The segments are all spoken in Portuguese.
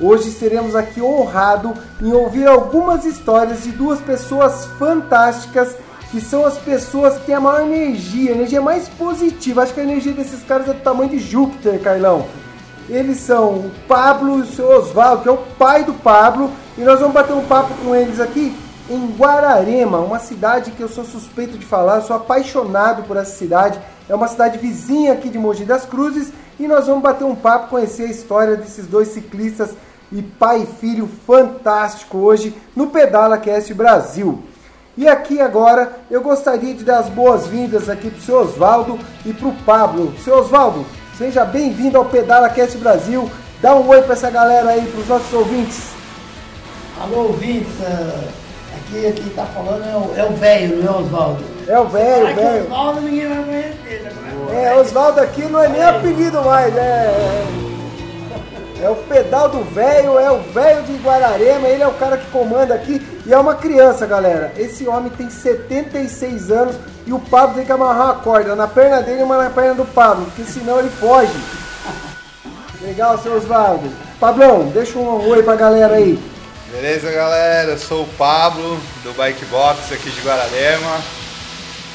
Hoje seremos aqui honrados em ouvir algumas histórias de duas pessoas fantásticas que são as pessoas que têm a maior energia, a energia mais positiva. Acho que a energia desses caras é do tamanho de Júpiter, Carlão. Eles são o Pablo e o seu Oswaldo, que é o pai do Pablo, e nós vamos bater um papo com eles aqui em Guararema, uma cidade que eu sou suspeito de falar, sou apaixonado por essa cidade. É uma cidade vizinha aqui de Mogi das Cruzes e nós vamos bater um papo, conhecer a história desses dois ciclistas e pai e filho fantástico hoje no Pedala Cast Brasil. E aqui agora eu gostaria de dar as boas-vindas aqui para o seu Oswaldo e para o Pablo. Seu Oswaldo, seja bem-vindo ao Pedala Cast Brasil. Dá um oi para essa galera aí, para os nossos ouvintes. Alô, ouvintes. Aqui quem está falando é o velho, não é o Oswaldo? É o velho, velho. Oswaldo ninguém vai conhecer. Né? É, Oswaldo aqui não é nem apelido mais, né? É o pedal do velho, é o velho de Guararema, ele é o cara que comanda aqui e é uma criança, galera. Esse homem tem 76 anos e o Pablo tem que amarrar a corda na perna dele e uma na perna do Pablo, porque senão ele foge. Legal, seu Osvaldo. Pablão, deixa um oi pra galera aí. Beleza, galera? Eu sou o Pablo do Bike Box aqui de Guararema.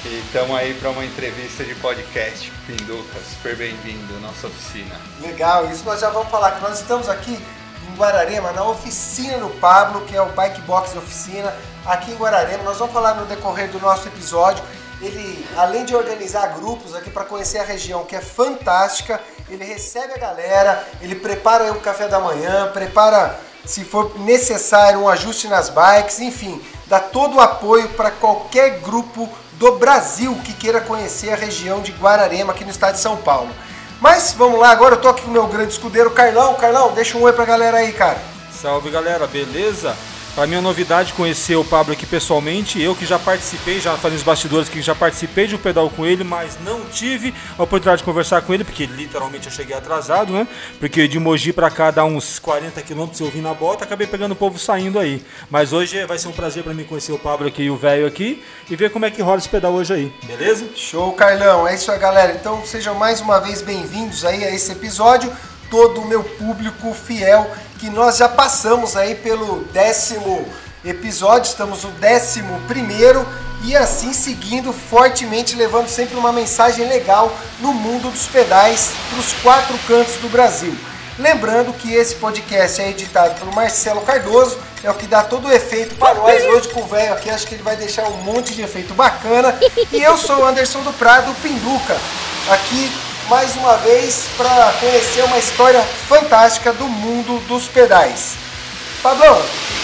E estamos aí para uma entrevista de podcast. Pinduca, super bem-vindo à nossa oficina. Legal, isso nós já vamos falar, que nós estamos aqui em Guararema, na oficina do Pablo, que é o Bike Box Oficina, aqui em Guararema. Nós vamos falar no decorrer do nosso episódio. Ele, além de organizar grupos aqui para conhecer a região, que é fantástica, ele recebe a galera, ele prepara o café da manhã, prepara, se for necessário, um ajuste nas bikes, enfim, dá todo o apoio para qualquer grupo do Brasil que queira conhecer a região de Guararema, aqui no estado de São Paulo. Mas vamos lá, agora eu tô aqui com o meu grande escudeiro Carlão. Carlão, deixa um oi pra galera aí, cara. Salve galera, beleza? Para mim é novidade conhecer o Pablo aqui pessoalmente. Eu que já participei, já fazendo os bastidores que já participei de um pedal com ele, mas não tive a oportunidade de conversar com ele, porque literalmente eu cheguei atrasado, né? Porque de Mogi para cá dá uns 40 quilômetros eu vim na bota, acabei pegando o povo saindo aí. Mas hoje vai ser um prazer para mim conhecer o Pablo aqui e o velho aqui e ver como é que rola esse pedal hoje aí, beleza? Show, Carlão. É isso aí, galera. Então sejam mais uma vez bem-vindos aí a esse episódio. Todo o meu público fiel que nós já passamos aí pelo décimo episódio, estamos no décimo primeiro e assim seguindo fortemente, levando sempre uma mensagem legal no mundo dos pedais para os quatro cantos do Brasil. Lembrando que esse podcast é editado pelo Marcelo Cardoso, é o que dá todo o efeito para nós. Hoje com o velho aqui, acho que ele vai deixar um monte de efeito bacana. E eu sou o Anderson do Prado, Pinduca, aqui mais uma vez para conhecer uma história fantástica do mundo dos pedais. Pablão,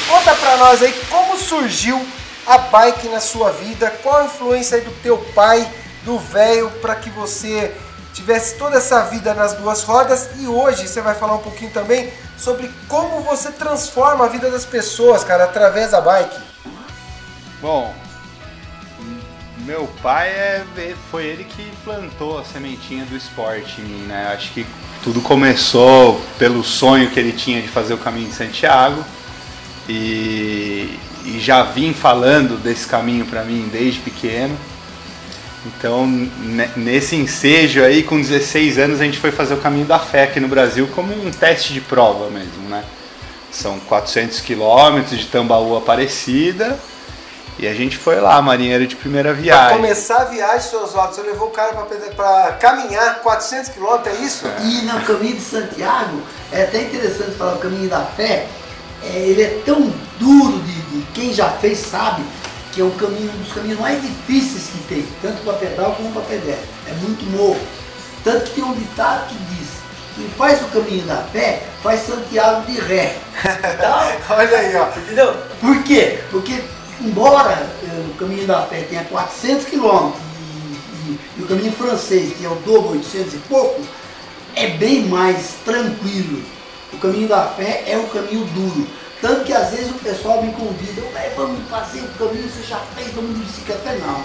conta para nós aí como surgiu a bike na sua vida, qual a influência do teu pai, do velho, para que você tivesse toda essa vida nas duas rodas e hoje você vai falar um pouquinho também sobre como você transforma a vida das pessoas, cara, através da bike. Bom, meu pai é, foi ele que plantou a sementinha do esporte em mim, né? Acho que tudo começou pelo sonho que ele tinha de fazer o caminho de Santiago e, e já vim falando desse caminho para mim desde pequeno. Então, nesse ensejo aí, com 16 anos, a gente foi fazer o caminho da fé aqui no Brasil como um teste de prova mesmo, né? São 400 quilômetros de Tambaú Aparecida e a gente foi lá, marinheiro de primeira viagem. Pra começar a viagem, seus olhos, você levou o cara para caminhar 400 quilômetros, é isso? É. E no caminho de Santiago, é até interessante falar o caminho da fé, é, ele é tão duro de, de, quem já fez sabe que é um caminho um dos caminhos mais difíceis que tem, tanto para pedal como para pedestre. É muito novo. Tanto que tem um ditado que diz, quem faz o caminho da fé faz Santiago de ré. Então, Olha aí, ó. Entendeu? Por quê? Porque embora eh, o caminho da fé tenha 400 quilômetros e, o caminho francês, que é o dobro, 800 e pouco, é bem mais tranquilo. O caminho da fé é um caminho duro. Tanto que às vezes o pessoal me convida, "Ué, vamos fazer o caminho, você já fez, vamos de bicicleta. Não.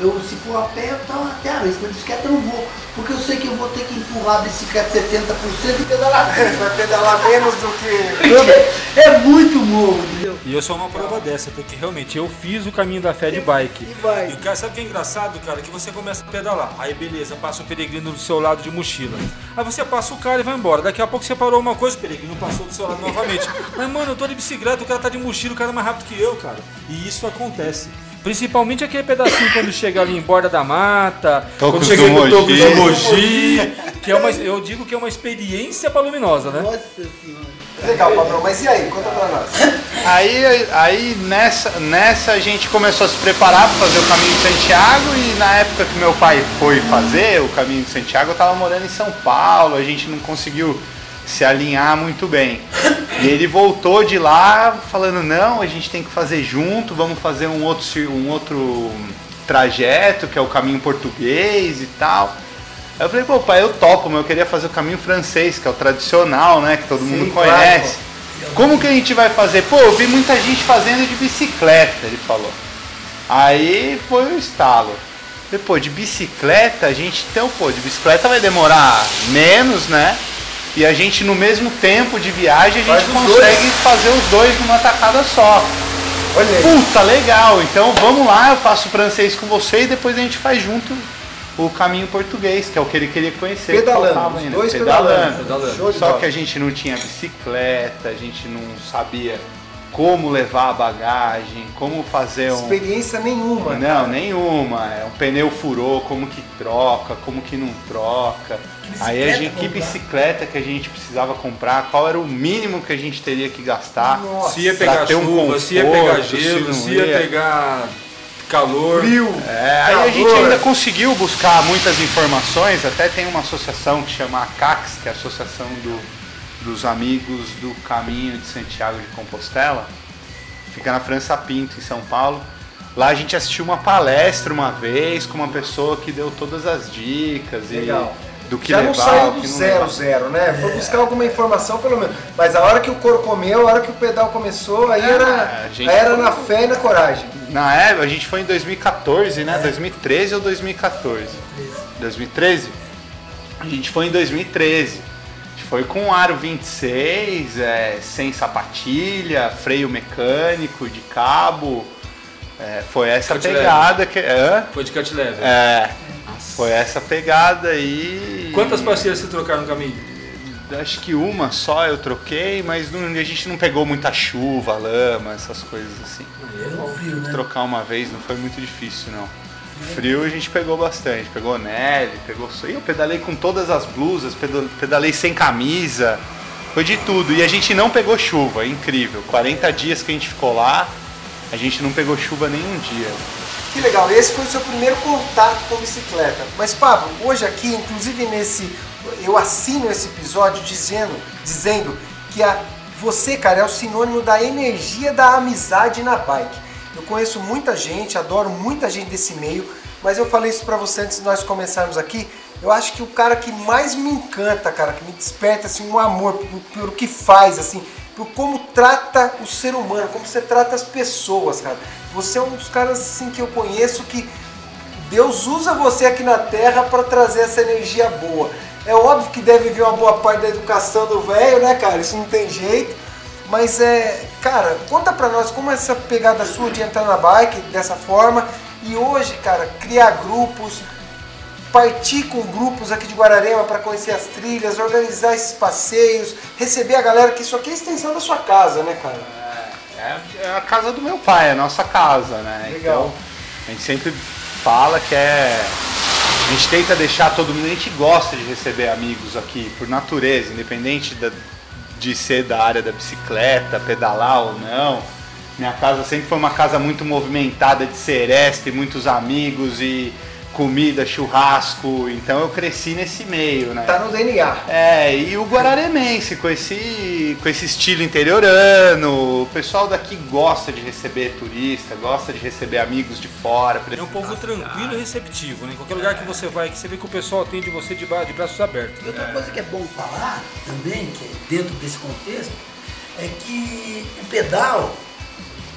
Eu, se for a pé, eu tô até a vez, mas de bicicleta eu não vou, porque eu sei que eu vou ter que empurrar a bicicleta 70% e pedalar Vai pedalar menos do que. é muito morro, entendeu? E eu sou uma prova dessa, porque realmente eu fiz o caminho da fé de bike. E vai. E o cara, sabe o que é engraçado, cara? Que você começa a pedalar. Aí beleza, passa o peregrino do seu lado de mochila. Aí você passa o cara e vai embora. Daqui a pouco você parou uma coisa, o peregrino passou do seu lado novamente. Mas mano, eu tô de bicicleta, o cara tá de mochila, o cara é mais rápido que eu, cara. E isso acontece. Principalmente aquele pedacinho quando chega ali em borda da mata, Tocos quando chega no Mogi. do Mogi, que é uma, eu digo que é uma experiência pra luminosa, né? Nossa senhora. Legal, Padrão, mas e aí? Conta pra nós. Aí, aí nessa, nessa a gente começou a se preparar para fazer o caminho de Santiago e na época que meu pai foi fazer o caminho de Santiago eu estava morando em São Paulo, a gente não conseguiu se alinhar muito bem. E ele voltou de lá falando, não, a gente tem que fazer junto, vamos fazer um outro, um outro trajeto, que é o caminho português e tal. Aí eu falei, pô, pai, eu topo, mas eu queria fazer o caminho francês, que é o tradicional, né? Que todo mundo claro, conhece. Como que a gente vai fazer? Pô, eu vi muita gente fazendo de bicicleta, ele falou. Aí foi o estalo. Falei, pô, de bicicleta, a gente então, pô, de bicicleta vai demorar menos, né? E a gente no mesmo tempo de viagem a Faz gente consegue dois. fazer os dois numa tacada só. Olha aí. Puta, legal. Então vamos lá, eu faço francês com você e depois a gente faz junto o caminho português, que é o que ele queria conhecer. que Pedalando, os ainda. dois pedalando. Pedalando. Só que a gente não tinha bicicleta, a gente não sabia como levar a bagagem, como fazer um. Experiência nenhuma. Não, cara. nenhuma. É um pneu furou, como que troca, como que não troca. Aí a gente, que comprar? bicicleta que a gente precisava comprar, qual era o mínimo que a gente teria que gastar. Nossa. Se ia pra pegar ter um chuva, se ia pegar conforto, se gelo, não se ia ia. pegar calor. Frio. É, aí a calor. gente ainda conseguiu buscar muitas informações, até tem uma associação que chama ACAX, que é a Associação do- dos Amigos do Caminho de Santiago de Compostela, fica na França Pinto, em São Paulo. Lá a gente assistiu uma palestra uma vez com uma pessoa que deu todas as dicas Legal. e do que Já levar, não saiu do zero, zero, né? Foi buscar alguma informação pelo menos. Mas a hora que o couro comeu, a hora que o pedal começou, aí É, era, aí era foi- na fé e na coragem. Na época, a gente foi em 2014, né? 2013 ou 2014? 2013? A gente foi em 2013. A gente foi com aro 26, é, sem sapatilha, freio mecânico, de cabo. É, foi essa Cut pegada que. Hã? Foi de cut level. É, foi essa pegada aí. Quantas parceiras você trocaram no caminho? Acho que uma só eu troquei, mas não- a gente não pegou muita chuva, lama, essas coisas assim. É frio, né? trocar uma vez não foi muito difícil, não. Frio a gente pegou bastante, pegou neve, pegou sol. Eu pedalei com todas as blusas, pedalei sem camisa, foi de tudo. E a gente não pegou chuva, incrível. 40 dias que a gente ficou lá, a gente não pegou chuva nenhum dia. Que legal, esse foi o seu primeiro contato com bicicleta. Mas Pablo, hoje aqui, inclusive nesse, eu assino esse episódio dizendo, dizendo que a, você, cara, é o sinônimo da energia da amizade na bike. Eu conheço muita gente, adoro muita gente desse meio, mas eu falei isso pra você antes de nós começarmos aqui. Eu acho que o cara que mais me encanta, cara, que me desperta assim um amor pelo que faz, assim, por como trata o ser humano, como você trata as pessoas, cara. Você é um dos caras assim que eu conheço que Deus usa você aqui na Terra para trazer essa energia boa. É óbvio que deve vir uma boa parte da educação do velho, né, cara? Isso não tem jeito. Mas é, cara, conta pra nós como é essa pegada sua de entrar na bike dessa forma e hoje, cara, criar grupos, partir com grupos aqui de Guararema para conhecer as trilhas, organizar esses passeios, receber a galera, que isso aqui é a extensão da sua casa, né, cara? É, é a casa do meu pai, é a nossa casa, né? Legal. Então, a gente sempre fala que é. A gente tenta deixar todo mundo, a gente gosta de receber amigos aqui, por natureza, independente da- de ser da área da bicicleta, pedalar ou não. Minha casa sempre foi uma casa muito movimentada de sereste, muitos amigos e comida, churrasco. Então eu cresci nesse meio, né? Tá no DNA. É, e o Guararemense, com esse, com esse estilo interiorano, o pessoal daqui gosta de receber turista, gosta de receber amigos de fora. É um povo tranquilo e receptivo, né? Em qualquer lugar que você vai, que você vê que o pessoal atende você de, de braços abertos. E outra coisa que é bom falar também, que é dentro desse contexto, é que o pedal,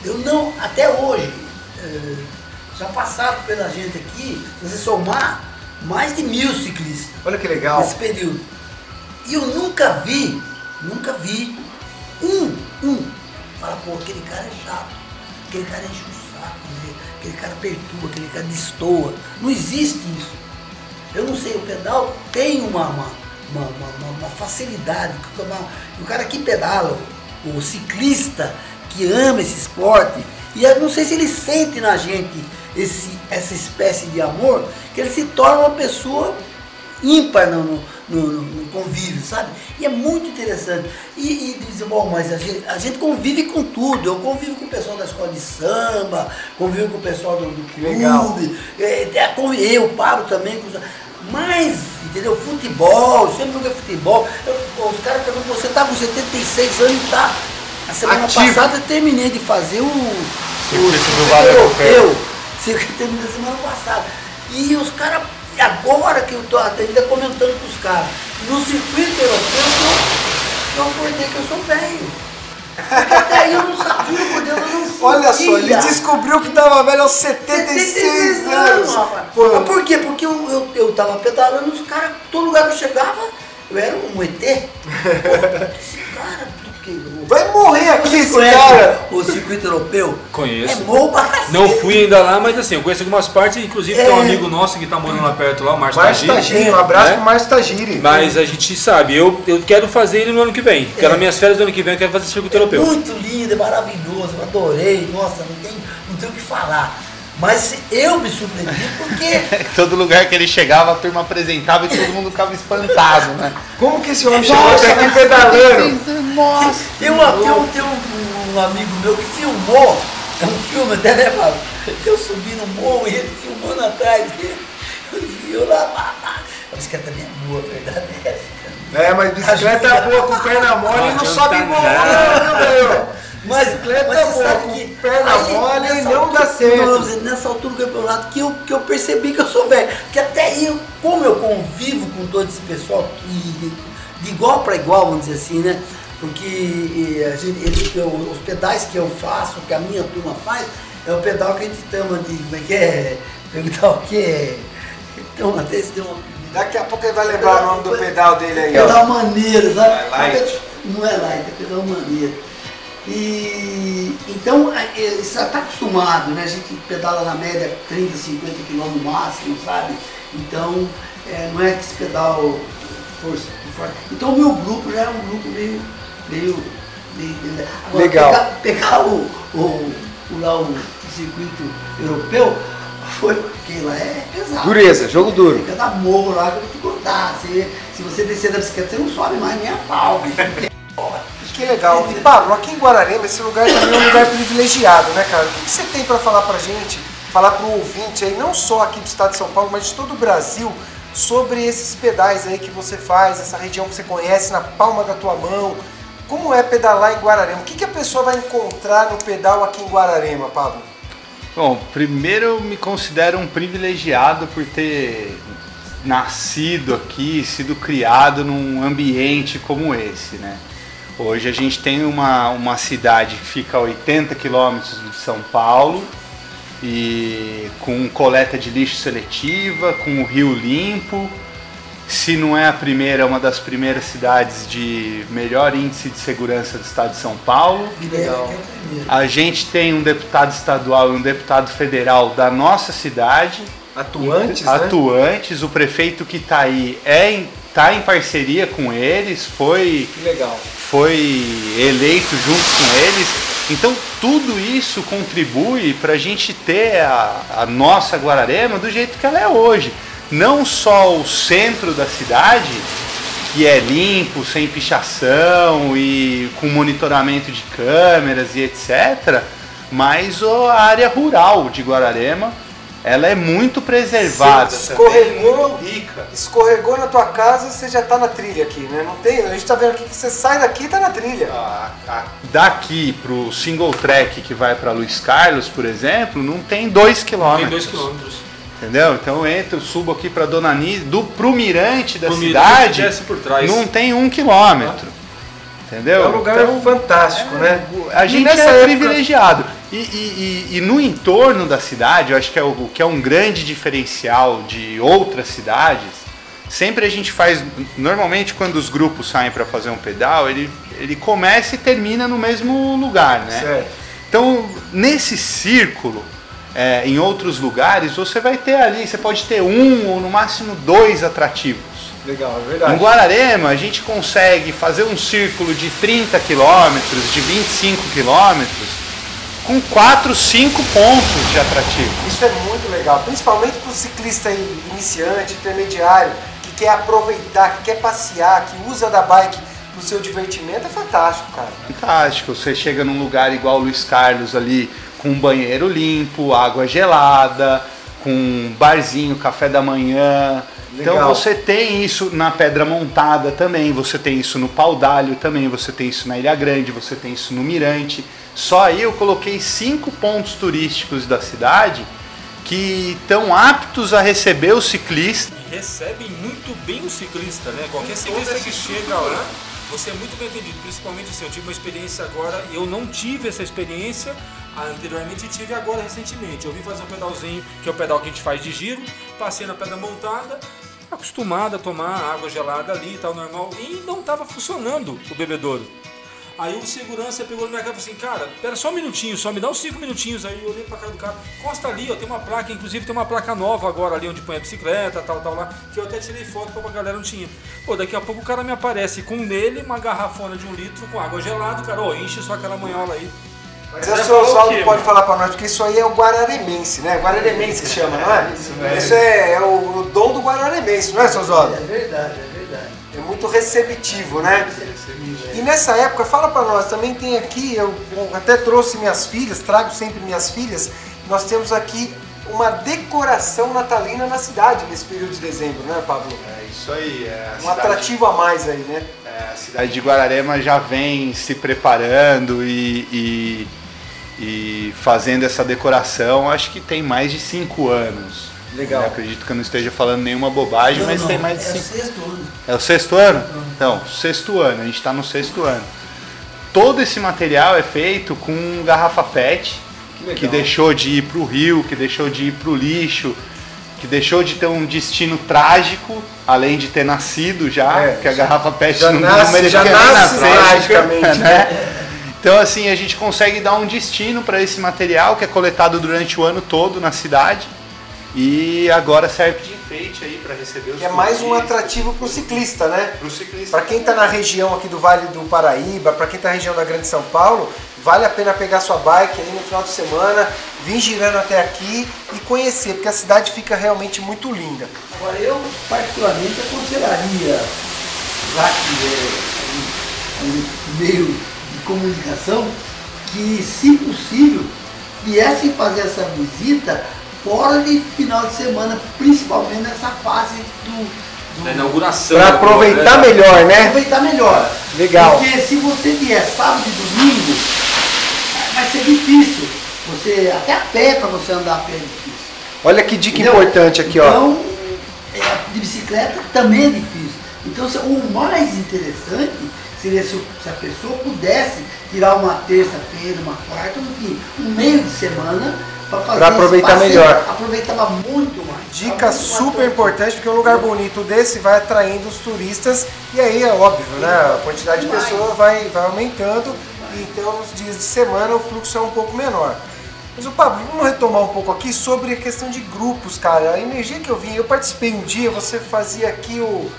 eu não, até hoje, é, já passaram pela gente aqui, se você somar, mais de mil ciclistas Olha que legal. nesse período. E eu nunca vi, nunca vi um, um, falar, pô, aquele cara é chato, aquele cara enche o saco, né? aquele cara perturba, aquele cara destoa. Não existe isso. Eu não sei, o pedal tem uma, uma, uma, uma- uma facilidade. o cara que pedala, o ciclista que ama esse esporte, e eu não sei se ele sente na gente esse, essa espécie de amor, que ele se torna uma pessoa ímpar no, no, no- no convívio, sabe? E é muito interessante. E, e dizer, bom, mas a gente, a gente convive com tudo. Eu convivo com o pessoal da escola de samba, convivo com o pessoal do, do clube, Legal. é, é, convi- eu, Pablo também. com os- Mas, entendeu? Futebol, eu sempre joguei futebol. Eu- os caras perguntam, você tá com 76 anos e tá. A semana Ativo. passada eu terminei de fazer o, o Circuito do Vale Europeu. europeu. Circuito terminou semana passada. E os caras, agora que eu tô ainda comentando com os caras, no circuito europeu eu, acordei que eu sou velho. Porque até aí eu não sabia, por Deus, eu não sabia. Olha só, ele descobriu que tava velho aos 76 anos. rapaz. Pô, Mas por quê? Porque eu, eu, eu tava pedalando, os caras, todo lugar que eu chegava, eu era um ET. Pô, esse cara? Vai morrer aqui esse conhecem cara. o circuito europeu? Conheço. É morro pra cacete. Não fui ainda lá, mas assim, eu conheço algumas partes, inclusive tem um É. amigo nosso que tá morando lá perto, lá, o Márcio Tagiri. Tagiri, um abraço né? pro Márcio Tagiri. Mas a gente sabe, eu, eu quero fazer ele no ano que vem. É. nas minhas férias do ano que vem eu quero fazer circuito europeu. Muito lindo, é maravilhoso, eu adorei, nossa, não tem, não tem o que falar. Mas eu me surpreendi porque Todo lugar que ele chegava, a turma apresentava e todo mundo ficava espantado, né? Como que esse homem chegou até aqui pedalando? Nossa! tem, uma, tem, um, tem um, um amigo meu que filmou, é um filme até, né, Pablo? Eu subi no morro e ele filmando atrás dele. Eu lá, pá, pá. a bicicleta minha é boa, a verdade é essa. É, mas bicicleta boa com perna mole Não não sobe morro, não, velho. Mas, Bicicleta mas você boa, sabe que perna aí, mole nessa não altura- dá certo. não, nessa altura do campeonato que eu, que eu percebi que eu sou velho. Porque até aí, eu- como eu convivo com todo esse pessoal e de igual para igual, vamos dizer assim, né? Porque a gente, eu- os pedais que eu faço, que a minha turma faz, é o pedal que a gente chama de. Como é que é? O que é. Então, até se deu uma. Daqui a pouco ele vai lembrar o nome do pedal dele aí, ó. Pedal maneiro, sabe? É light. Não é light, é pedal maneiro. E então é, está acostumado, né? A gente pedala na média 30, 50 km no máximo, sabe? Então é, não é que esse pedal força, forte. Então o meu grupo já é um grupo meio. meio, meio agora, Legal. Pegar, pegar o, o, o, lá, o circuito europeu foi porque lá é pesado. Dureza, jogo duro. Fica da morro lá que eu te contar. Se, se você descer da bicicleta, você não sobe mais nem a pau. Que legal. E Pablo, aqui em Guararema, esse lugar também é um lugar privilegiado, né, cara? O que você tem pra falar pra gente, falar pro ouvinte aí, não só aqui do estado de São Paulo, mas de todo o Brasil, sobre esses pedais aí que você faz, essa região que você conhece na palma da tua mão. Como é pedalar em Guararema? O que, que a pessoa vai encontrar no pedal aqui em Guararema, Pablo? Bom, primeiro eu me considero um privilegiado por ter nascido aqui, sido criado num ambiente como esse, né? Hoje a gente tem uma, uma cidade que fica a 80 quilômetros de São Paulo e com coleta de lixo seletiva, com o rio limpo. Se não é a primeira, é uma das primeiras cidades de melhor índice de segurança do estado de São Paulo. Legal. A gente tem um deputado estadual e um deputado federal da nossa cidade, Atuantes, né? atuantes. O prefeito que está aí é em, tá em parceria com eles, foi, Que legal. Foi eleito junto com eles. Então tudo isso contribui para a gente ter a, a nossa Guararema do jeito que ela é hoje. Não só o centro da cidade, que é limpo, sem pichação e com monitoramento de câmeras e etc. Mas a área rural de Guararema, ela é muito preservada. Também, escorregou. muito rica. Escorregou na tua casa, você já tá na trilha aqui, né? Não tem, a gente tá vendo aqui que você sai daqui e tá na trilha. A- a- Daqui pro single track que vai para Luiz Carlos, por exemplo, não tem dois Tem quilômetros. dois quilômetros. Entendeu? Então eu entro, subo aqui para Dona Nise, do pro mirante da Pro mirante, cidade, trás. não tem um quilômetro. Entendeu? É um lugar Então, fantástico, né? A E gente nessa é época- privilegiado. E, e- e- e no entorno da cidade, eu acho que é o que é um grande diferencial de outras cidades. Sempre a gente faz, normalmente quando os grupos saem para fazer um pedal, ele, ele começa e termina no mesmo lugar, né? Certo. Então, nesse círculo, é, em outros lugares, você vai ter ali, você pode ter um ou no máximo dois atrativos. Legal, é Em verdade. Guararema, a gente consegue fazer um círculo de 30 quilômetros, de 25 quilômetros, com 4, 5 pontos de atrativo. Isso é muito legal, principalmente para o ciclista in- iniciante, intermediário, que quer aproveitar, que quer passear, que usa da bike para o seu divertimento, é fantástico, cara. Fantástico, você chega num lugar igual o Luiz Carlos ali, com um banheiro limpo, água gelada, com um barzinho, café da manhã. Então Legal. você tem isso na Pedra Montada também, você tem isso no Paudalho também, você tem isso na Ilha Grande, você tem isso no Mirante. Só aí eu coloquei cinco pontos turísticos da cidade que estão aptos a receber o ciclista. E recebem muito bem o ciclista, né? Qualquer ciclista que chega lá, você é muito bem atendido. Principalmente assim, eu tive uma experiência agora, eu não tive essa experiência anteriormente e tive agora recentemente. Eu vim fazer um pedalzinho, que é o pedal que a gente faz de giro, passei na pedra montada, acostumado a tomar água gelada ali e tal, normal, e não estava funcionando o bebedouro. Aí o segurança pegou na minha cara e falou assim, cara, pera só um minutinho, só me dá uns 5 minutinhos. Aí eu olhei pra cara do cara, costa ali, ó, tem uma placa, inclusive tem uma placa nova agora ali onde põe a bicicleta, tal, tal lá, que eu até tirei foto pra galera não tinha. Pô, daqui a pouco o cara me aparece com nele uma garrafona de um litro com água gelada, cara, ó, enche só aquela manhola aí. Mas Você o seu Oswaldo pode falar para nós, porque isso aí é o guararemense, né? Guararemense que chama, não é? Isso Isso é, é o, o dom do guararemense, não é, seu Oswaldo? É verdade, é verdade. É muito receptivo, né? E nessa época, fala pra nós, também tem aqui, eu até trouxe minhas filhas, trago sempre minhas filhas, nós temos aqui uma decoração natalina na cidade nesse período de dezembro, né, Pablo? É isso aí, é Um atrativo a mais aí, né? É, a cidade de Guararema já vem se preparando e, e- e fazendo essa decoração, acho que tem mais de cinco anos. Legal. Eu acredito que eu não esteja falando nenhuma bobagem, Não, mas não, tem mais de é o cinco. sexto ano. É o sexto ano? Então, sexto ano, a gente está no sexto ano. Todo esse material é feito com garrafa PET, Que que deixou de ir para o rio, que deixou de ir para o lixo, que deixou de ter um destino trágico, além de ter nascido já, É, porque a garrafa PET já não, nasce- não já nasce tragicamente, né? Então assim, a gente consegue dar um destino para esse material que é coletado durante o ano todo na cidade e agora serve de enfeite aí para receber os Que é mais um atrativo pro ciclista, né? pro ciclista. Para quem está na região aqui do Vale do Paraíba, para quem está na região da Grande São Paulo, vale a pena pegar sua bike aí no final de semana, vir girando até aqui e conhecer, porque a cidade fica realmente muito linda. Agora, eu particularmente aconselharia, já que é meio comunicação, que, se possível, viessem fazer essa visita fora de final de semana, principalmente nessa fase do, do Na inauguração. Para aproveitar né? melhor, né? aproveitar melhor. Legal. Porque se você vier sábado e domingo, vai ser difícil. Você, até a pé para você andar a pé é difícil. Olha que dica Entendeu? importante aqui, ó. Então, é, de bicicleta também é difícil. Então, se- o mais interessante seria se, se a pessoa pudesse tirar uma terça-feira, uma quarta, dia, um meio de semana para fazer Pra aproveitar passeio. melhor. Aproveitava muito mais. Dica muito mais super tranquilo. importante, porque um lugar bonito desse vai atraindo os turistas e aí é óbvio, né? A quantidade de pessoas vai, vai aumentando e então nos dias de semana o fluxo é um pouco menor. Mas o Pablo, vamos retomar um pouco aqui sobre a questão de grupos, cara. A energia que eu vi, eu participei um dia, você fazia aqui o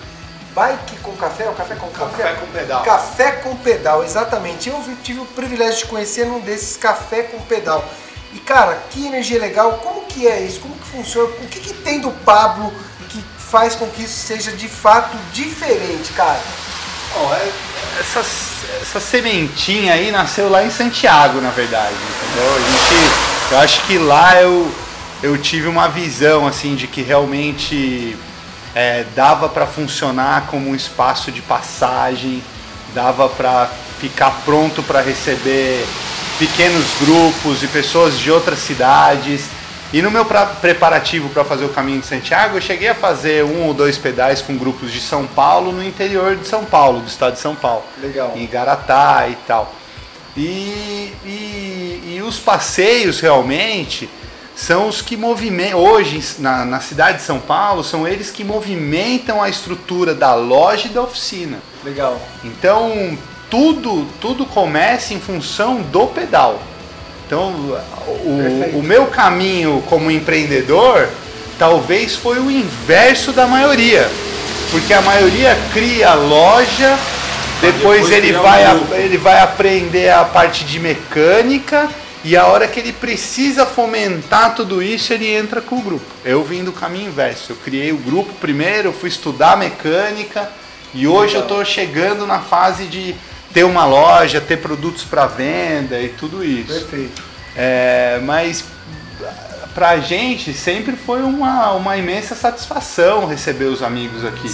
bike com café, o café com Café com pedal. Café com pedal, exatamente. Eu tive o privilégio de conhecer num desses café com pedal. E cara, que energia legal, como que é isso? Como que funciona? O que, que tem do Pablo que faz com que isso seja de fato diferente, cara? Bom, é- essa, essa sementinha aí nasceu lá em Santiago, na verdade, entendeu? A gente, eu acho que lá eu, eu tive uma visão assim de que realmente é, dava para funcionar como um espaço de passagem, dava para ficar pronto para receber pequenos grupos e pessoas de outras cidades E no meu preparativo para fazer o caminho de Santiago, eu cheguei a fazer um ou dois pedais com grupos de São Paulo no interior de São Paulo, do estado de São Paulo. Legal. Em Garatá e tal. E, e, e os passeios realmente são os que movimentam, hoje na, na cidade de São Paulo, são eles que movimentam a estrutura da loja e da oficina. Legal. Então tudo, tudo começa em função do pedal. Então o, Perfeito. o meu caminho como empreendedor talvez foi o inverso da maioria. Porque a maioria cria loja, depois, depois ele, um vai, a- ele vai aprender a parte de mecânica e a hora que ele precisa fomentar tudo isso, ele entra com o grupo. Eu vim do caminho inverso. Eu criei o grupo primeiro, fui estudar mecânica e hoje eu estou chegando na fase de ter uma loja, ter produtos para venda e tudo isso. Perfeito. É, mas pra gente sempre foi uma, uma imensa satisfação receber os amigos aqui.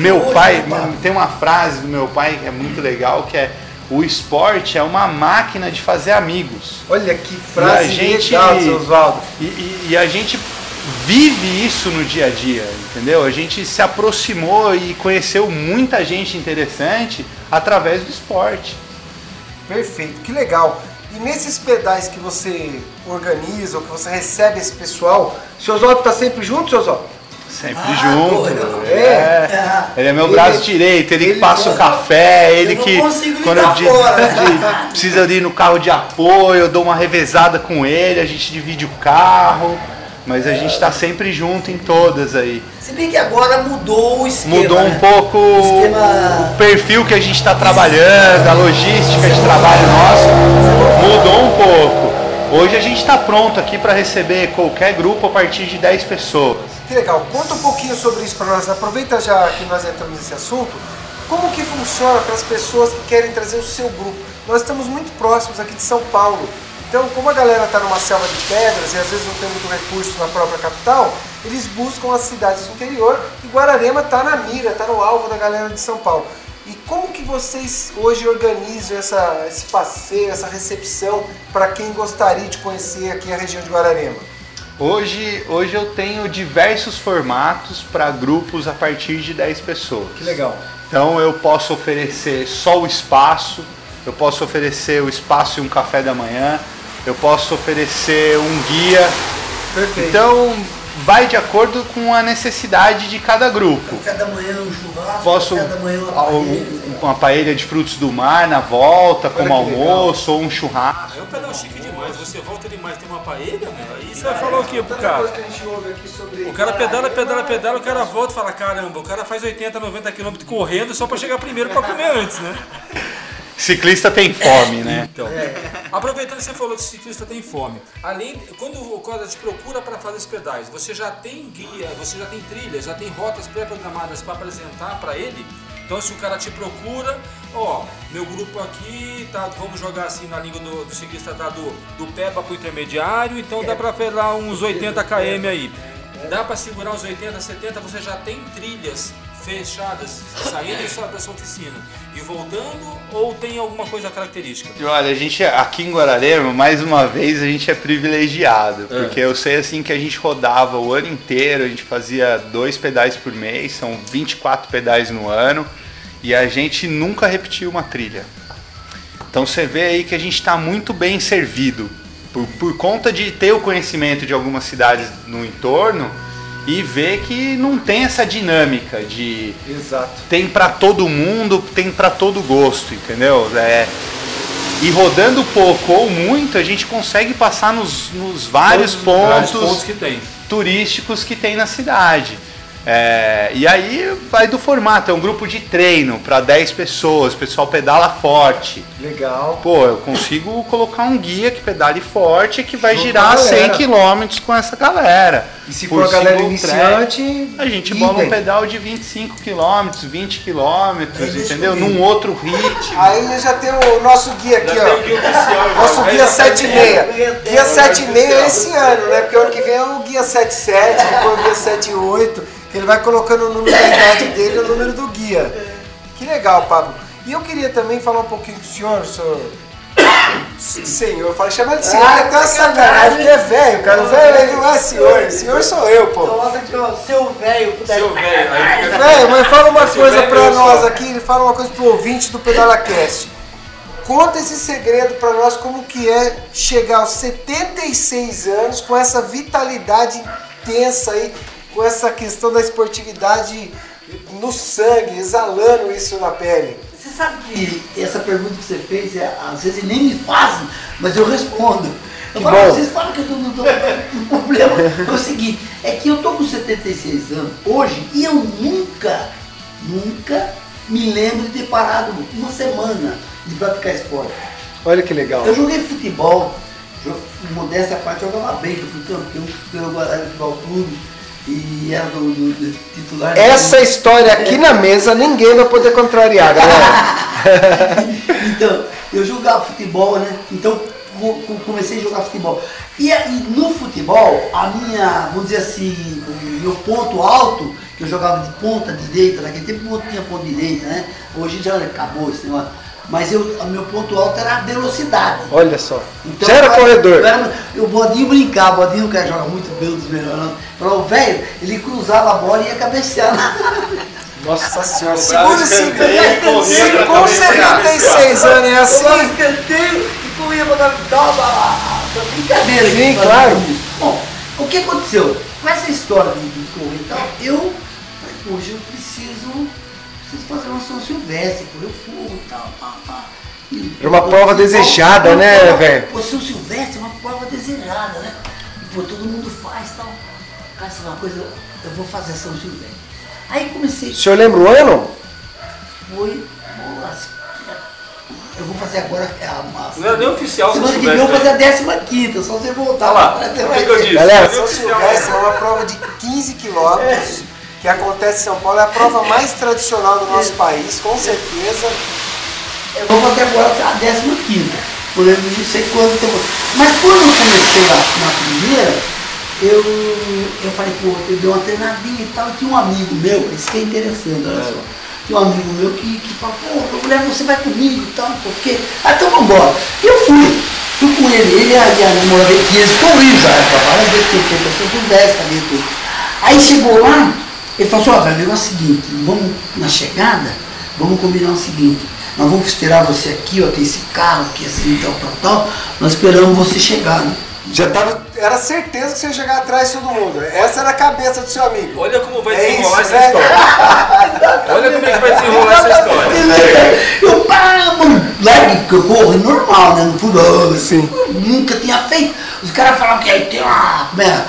Meu hoje, pai, tem uma frase do meu pai que é muito legal, que é o esporte é uma máquina de fazer amigos. Olha que frase E a gente- legal, Oswaldo. E, e- e a gente vive isso no dia a dia, entendeu? A gente se aproximou e conheceu muita gente interessante através do esporte. Perfeito, que legal. E nesses pedais que você organiza, ou que você recebe esse pessoal, o seu Oswaldo tá sempre junto, seu Oswaldo? Sempre Ah, junto. É. Ele é meu Ele- braço direito, ele, que ele- passa o eu- café, eu ele não que quando eu de- precisa de ir no carro de apoio, eu dou uma revezada com ele, a gente divide o carro, mas a gente está sempre junto em todas aí. Se bem que agora mudou o esquema. Mudou um né? pouco O esquema- o perfil que a gente está trabalhando, a logística de trabalho nosso, mudou um pouco. Hoje a gente está pronto aqui para receber qualquer grupo a partir de 10 pessoas. Que legal. Conta um pouquinho sobre isso para nós. Aproveita já que nós entramos nesse assunto. Como que funciona para as pessoas que querem trazer o seu grupo? Nós estamos muito próximos aqui de São Paulo. Então, como a galera está numa selva de pedras e às vezes não tem muito recurso na própria capital, eles buscam as cidades do interior e Guararema está na mira, está no alvo da galera de São Paulo. E como que vocês hoje organizam essa, esse passeio, essa recepção para quem gostaria de conhecer aqui a região de Guararema? Hoje, hoje eu tenho diversos formatos para grupos a partir de 10 pessoas. Que legal. Então eu posso oferecer só o espaço, eu posso oferecer o espaço e um café da manhã, eu posso oferecer um guia. Perfeito. Então vai de acordo com a necessidade de cada grupo. Café da manhã, um churrasco, Posso café da manhã, uma paella. uma paella de frutos do mar na volta, como que legal. almoço ou um churrasco. É um pedal chique demais. Você volta demais, tem uma paella, meu. Aí você vai falar o quê pro cara? O cara pedala, pedala, pedala, o cara volta e fala, caramba, o cara faz 80, 90 km correndo só pra chegar primeiro pra comer antes, né? Ciclista tem fome, né? Então, aproveitando que você falou que ciclista tem fome, além quando o cara te procura para fazer os pedais, você já tem guia, você já tem trilhas, já tem rotas pré-programadas para apresentar para ele. Então, se o cara te procura, ó, meu grupo aqui tá, vamos jogar assim na língua do, do ciclista tá do, do Peba pro intermediário, então dá para lá uns 80 km aí. Dá para segurar uns 80, 70, você já tem trilhas fechadas, saindo da sua, oficina e voltando, ou tem alguma coisa característica? E Olha, a gente aqui em Guararema, mais uma vez, a gente é privilegiado, porque eu sei assim que a gente rodava o ano inteiro, a gente fazia dois pedais por mês, são 24 pedais no ano, e a gente nunca repetiu uma trilha. Então você vê aí que a gente está muito bem servido, por, por conta de ter o conhecimento de algumas cidades no entorno e ver que não tem essa dinâmica de Exato. tem pra todo mundo, tem pra todo gosto, entendeu? É, e rodando pouco ou muito, a gente consegue passar nos, nos vários Vários pontos, pontos que turísticos que tem na cidade. É, e aí vai do formato, é um grupo de treino para 10 pessoas, o pessoal pedala forte. Legal. Pô, eu consigo colocar um guia que pedale forte e que vai Junto girar com a 100 galera. km com essa galera. E se Por for a galera iniciante, a gente bola um pedal de 25 km, 20 km, deixa entendeu? Num outro ritmo. Aí já tem o nosso guia aqui, ó. oficial. Nosso guia Guia 76. Guia 76 é oficial. esse ano, né? Porque ano que vem é o guia 77, depois o guia 78, que ele vai colocando o número da idade dele e o número do guia. Que legal, Pablo. E eu queria também falar um pouquinho com o senhor, senhor Senhor, eu falei, chama de senhor, Ah, é até uma sacanagem. porque é velho, cara. O velho ele não é senhor, senhor sou eu, pô. Coloca aqui, ó, seu velho. Seu velho, Velho, mas fala uma Seu coisa velho pra nós aqui, fala uma coisa pro ouvinte do PedalaCast. Conta esse segredo pra nós, como que é chegar aos 76 anos com essa vitalidade intensa aí, com essa questão da esportividade no sangue, exalando isso na pele. Você sabe que essa pergunta que você fez, é, às vezes nem me fazem, mas eu respondo. Eu Que falo, bom. vocês falam que eu não tô o problema. É o seguinte, é que eu tô com 76 anos hoje e eu nunca, nunca me lembro de ter parado uma semana de praticar esporte. Olha que legal. Eu joguei futebol, modéstia à parte, eu jogava bem, eu fui campeão pelo Guarani Futebol Clube e era do, do- do titular. Essa história aqui na mesa ninguém vai poder contrariar, galera. então, eu jogava futebol, né? Então, co- co- comecei a jogar futebol. E, e no futebol, a minha, vamos dizer assim, o meu ponto alto, que eu jogava de ponta direita, naquele tempo não tinha ponta direita, né? Hoje já acabou esse negócio. Mas eu, o meu ponto alto era a velocidade. Olha só. Então, Já era eu- corredor. eu era- o Bodinho brincava, o Bodinho que joga muito bem, um dos melhores. Falou, velho, ele cruzava a bola e ia cabecear. Nossa senhora, segura Se pra com cabecear. 76 anos é Assim, assim. escanteio e corria pra dar uma brincadeira. Sim, claro. Bom, o que aconteceu? Com essa história de, de correr e tal, eu falei, hoje eu fazer uma São Silvestre, correr o fogo e tal, pá, pá. E- Era uma prova desejada, né, velho? Pô, São Silvestre é uma prova desejada, né? E, pô, todo mundo faz e tal. Cara, sabe uma coisa, eu vou fazer São Silvestre. Aí comecei, O senhor lembra o ano? foi, nossa, eu vou fazer agora é a massa. Não era nem oficial, Semana São que vem eu vou fazer a 15 só você voltar Olha lá, o que que eu disse? Galera, é São. Silvestre é uma prova de 15 quilômetros que acontece em São Paulo. É a prova mais tradicional do nosso país, com certeza. Eu vou fazer agora a 15 por eu não sei quanto tempo. Mas quando eu comecei lá na primeira, eu, eu falei, pô, eu dei uma treinadinha e tal, e tinha um amigo meu, isso que é interessante, olha só. Tinha um amigo meu que, que falou, pô, mulher, você vai comigo e tal, porque. Ah, então vambora. E eu fui. Fui com ele, ele e a, e a namorada que eles corriam já, várias vezes que eu sou 10, cadê tudo. Aí chegou lá, ele falou assim, ó, velho, o negócio é o seguinte, vamos na chegada, vamos combinar o seguinte, nós vamos esperar você aqui, ó, tem esse carro aqui, assim, tal, tal, tal, nós esperamos você chegar, né? Já tava, era certeza que você ia chegar atrás de todo mundo. Essa era a cabeça do seu amigo. Olha como vai É desenrolar isso, essa né? história. Olha como é que vai desenrolar essa história. Eu, pá, mano, largue, que eu corro normal, né, no futebol, Sim. nunca tinha feito, os caras falavam que aí tem uma, como é,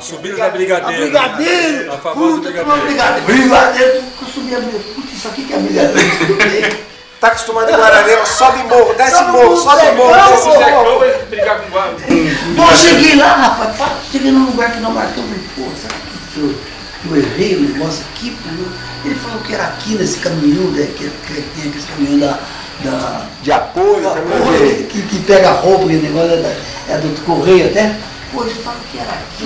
A subida da brigadeira. A brigadeiro! A famosa Puta, brigadeira. brigadeiro! Brigadeiro! Eu subi a brigadeiro. Putz, isso aqui que é brigadeiro. Tá acostumado em Guararema, sobe morro, desce morro, sobe morro, desce O morro. Vai brigar com o Guarda. Bom, eu cheguei lá, rapaz, pá, cheguei num lugar que não marcou, falei, pô, será que eu, eu errei o negócio aqui? Ele falou que era aqui nesse caminhão, né, que, que tem aquele caminhão da. da De apoio, da porra, de- que, que pega roupa, aquele negócio é, da, é do correio até. Pô, ele falou que era aqui,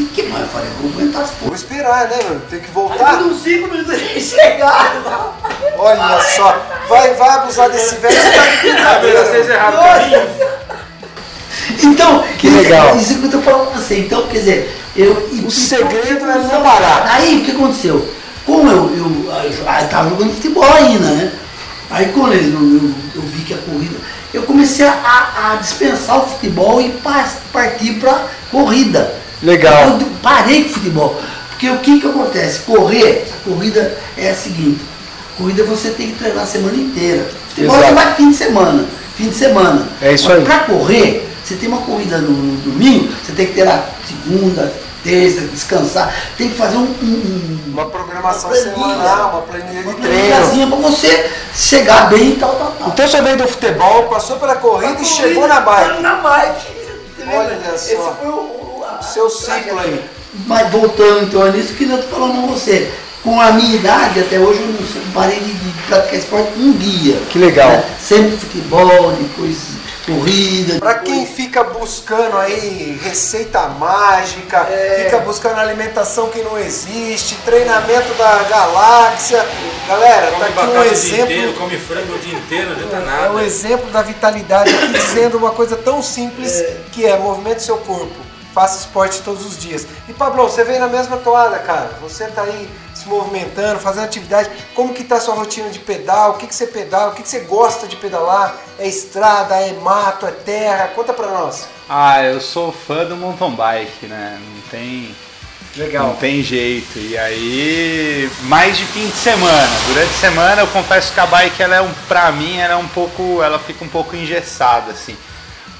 e que mais? Eu falei, eu vou aguentar as Vou porra. esperar, né, mano? Tem que Aí voltar. deu uns 5 minutos eles chegaram. Olha só, vai, vai abusar desse velho, você tá de brincadeira. vocês erraram. Então, Que isso- legal. Isso que eu tô falando pra você. Então, quer dizer, eu. e- O e- segredo é não parar. Aí o que aconteceu? Como eu, eu, eu, eu tava jogando futebol ainda, né? Aí quando eu, eu, eu vi que a corrida. Eu comecei a, a dispensar o futebol e pa- partir pra corrida. Legal. Eu parei com o futebol. Porque o que que acontece? Correr, a corrida é a seguinte. Corrida você tem que treinar a semana inteira. Futebol Exato. você vai fim de semana. Fim de semana. É isso Mas aí. Pra correr, você tem uma corrida no, no domingo, você tem que ter a segunda, terça, descansar. Tem que fazer um, um- um- Uma programação Uma semanal, uma planilha uma de treino. planilhazinha pra você chegar bem e tal, tal, tal. Então você veio do futebol, passou pela corrida e chegou na bike. Na bike. Olha Esse só. foi o, a- Seu ciclo aí. Mas voltando então nisso, que eu tô falando com você. Com a minha idade, até hoje eu não parei de, de praticar esporte um dia. Que legal. Né? Sempre futebol, depois corrida. Pra quem fica buscando aí receita mágica, É. fica buscando alimentação que não existe, treinamento da galáxia. Galera, tá Come aqui batata um o dia inteiro, exemplo. come frango o dia inteiro, não adianta É um nada. exemplo da vitalidade aqui dizendo uma coisa tão simples que é movimente seu corpo. Faça esporte todos os dias. E Pablo, você vem na mesma toada, cara. Você tá aí se movimentando, fazendo atividade. Como que tá a sua rotina de pedal? O que, que você pedala? O que, que você gosta de pedalar? É estrada, é mato, é terra? Conta pra nós. Ah, eu sou fã do mountain bike, né? Não tem, não tem jeito. E aí, mais de fim de semana. Durante a semana, eu confesso que a bike, ela é um, pra mim, ela é um pouco, ela fica um pouco engessada, assim,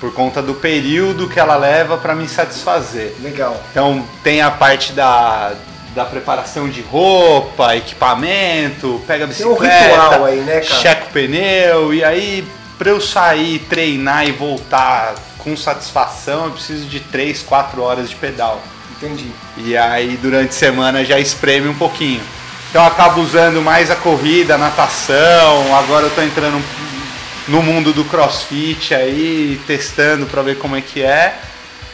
por conta do período que ela leva pra me satisfazer. Legal. Então tem a parte da, da preparação de roupa, equipamento, pega a Tem um bicicleta, ritual aí, né, cara? checa o pneu, e aí pra eu sair, treinar e voltar com satisfação, eu preciso de 3, 4 horas de pedal. Entendi. E aí durante a semana já espreme um pouquinho. Então eu acabo usando mais a corrida, a natação, agora eu tô entrando no mundo do crossfit aí, testando pra ver como é que é.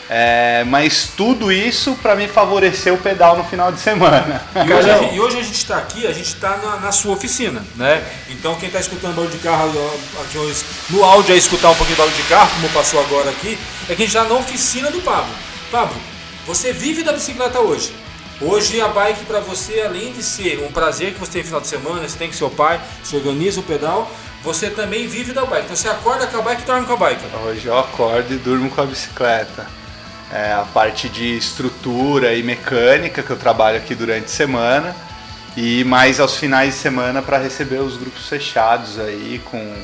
É, mas tudo isso pra me favorecer o pedal no final de semana. E hoje, a gente- e hoje a gente está aqui, a gente está na, na sua oficina, né? Então quem está escutando barulho de carro aqui hoje, no áudio é escutar um pouquinho do barulho de carro, como passou agora aqui, é que a gente está na oficina do Pablo. Pablo, você vive da bicicleta hoje. Hoje a bike para você, além de ser um prazer que você tem no final de semana, você tem com seu pai, você organiza o pedal, você também vive da bike. Então você acorda com a bike e dorme com a bike. Hoje eu acordo e durmo com a bicicleta. É, a parte de estrutura e mecânica que eu trabalho aqui durante a semana e mais aos finais de semana para receber os grupos fechados aí com,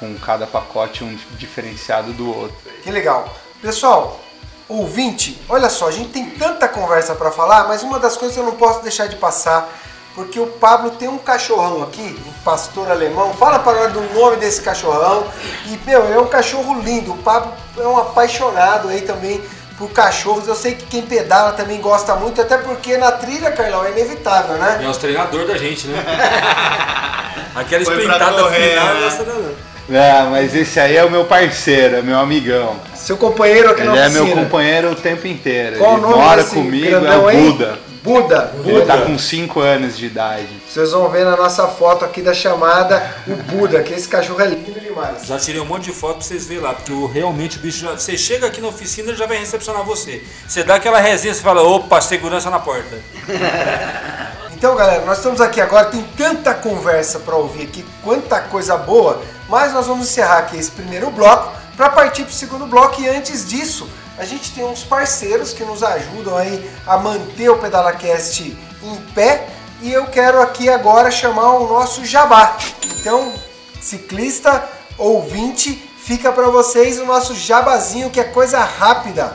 com cada pacote um diferenciado do outro. Que legal. Pessoal, ouvinte, olha só, a gente tem tanta conversa para falar, mas uma das coisas que eu não posso deixar de passar, porque o Pablo tem um cachorrão aqui, um pastor alemão. Fala para nós do nome desse cachorrão. E, meu, é um cachorro lindo. O Pablo é um apaixonado aí também por cachorros. Eu sei que quem pedala também gosta muito, até porque na trilha, Carlão, é inevitável, né? É os treinador da gente, né? Aquela Foi correr, final, né? essa não. É, mas esse aí é o meu parceiro, é meu amigão. Seu companheiro aqui Ele na é oficina. meu companheiro o tempo inteiro. Qual o Ele nome mora desse comigo, é o aí? Buda. Buda. Ele tá com 5 anos de idade. Vocês vão ver na nossa foto aqui da chamada o Buda, que esse cachorro é lindo demais. Já tirei um monte de foto pra vocês verem lá, porque realmente o bicho já. Você chega aqui na oficina ele já vai recepcionar você. Você dá aquela resenha, você fala, opa, segurança na porta. Então, galera, nós estamos aqui agora, tem tanta conversa para ouvir aqui, quanta coisa boa, mas nós vamos encerrar aqui esse primeiro bloco para partir para o segundo bloco e antes disso, a gente tem uns parceiros que nos ajudam aí a manter o PedalaCast em pé e eu quero aqui agora chamar o nosso jabá. Então, ciclista, ouvinte, fica para vocês o nosso jabazinho que é coisa rápida.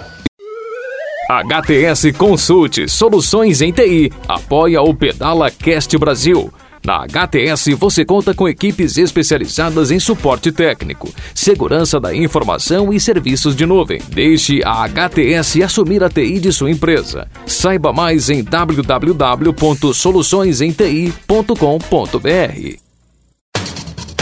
HTS Consulte Soluções em TI apoia o Pedala Cast Brasil. Na HTS você conta com equipes especializadas em suporte técnico, segurança da informação e serviços de nuvem. Deixe a HTS assumir a TI de sua empresa. Saiba mais em www.soluçõesenti.com.br.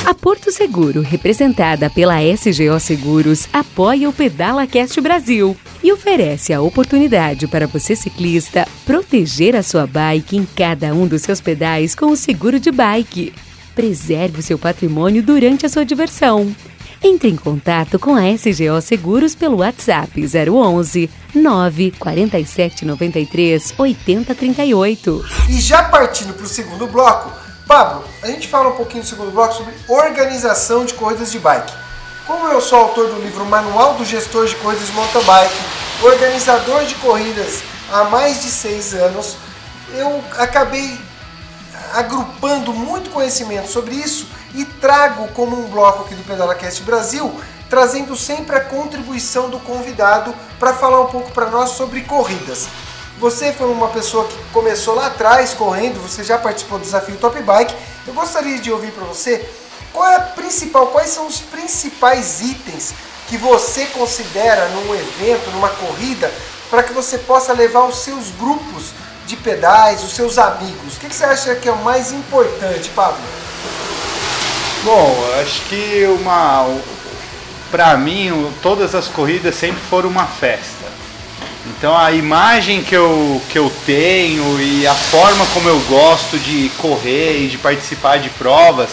A Porto Seguro, representada pela SGO Seguros, apoia o Pedala Cast Brasil e oferece a oportunidade para você ciclista proteger a sua bike em cada um dos seus pedais com o seguro de bike. Preserve o seu patrimônio durante a sua diversão. Entre em contato com a SGO Seguros pelo WhatsApp 011 947 93 8038. E já partindo para o segundo bloco, Pablo, a gente fala um pouquinho no segundo bloco sobre organização de corridas de bike. Como eu sou autor do livro Manual do Gestor de Corridas de Mountain Bike, organizador de corridas há mais de seis anos, eu acabei agrupando muito conhecimento sobre isso e trago como um bloco aqui do PedalaCast Brasil, trazendo sempre a contribuição do convidado para falar um pouco para nós sobre corridas. Você foi uma pessoa que começou lá atrás correndo, você já participou do desafio Top Bike. Eu gostaria de ouvir para você qual é a principal, quais são os principais itens que você considera num evento, numa corrida, para que você possa levar os seus grupos de pedais, os seus amigos. O que, que você acha que é o mais importante, Pablo? Bom, acho que uma, pra mim, todas as corridas sempre foram uma festa. Então a imagem que eu, que eu tenho e a forma como eu gosto de correr e de participar de provas,